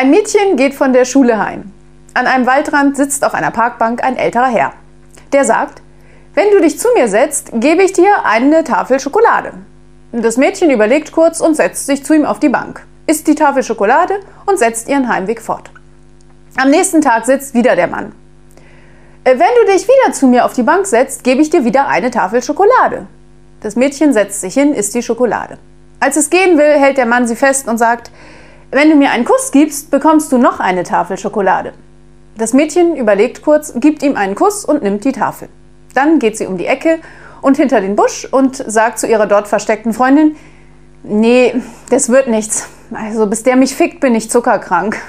Ein Mädchen geht von der Schule heim. An einem Waldrand sitzt auf einer Parkbank ein älterer Herr. Der sagt, wenn du dich zu mir setzt, gebe ich dir eine Tafel Schokolade. Das Mädchen überlegt kurz und setzt sich zu ihm auf die Bank, isst die Tafel Schokolade und setzt ihren Heimweg fort. Am nächsten Tag sitzt wieder der Mann. Äh, wenn du dich wieder zu mir auf die Bank setzt, gebe ich dir wieder eine Tafel Schokolade. Das Mädchen setzt sich hin, isst die Schokolade. Als es gehen will, hält der Mann sie fest und sagt, wenn du mir einen Kuss gibst, bekommst du noch eine Tafel Schokolade. Das Mädchen überlegt kurz, gibt ihm einen Kuss und nimmt die Tafel. Dann geht sie um die Ecke und hinter den Busch und sagt zu ihrer dort versteckten Freundin, nee, das wird nichts. Also bis der mich fickt, bin ich zuckerkrank.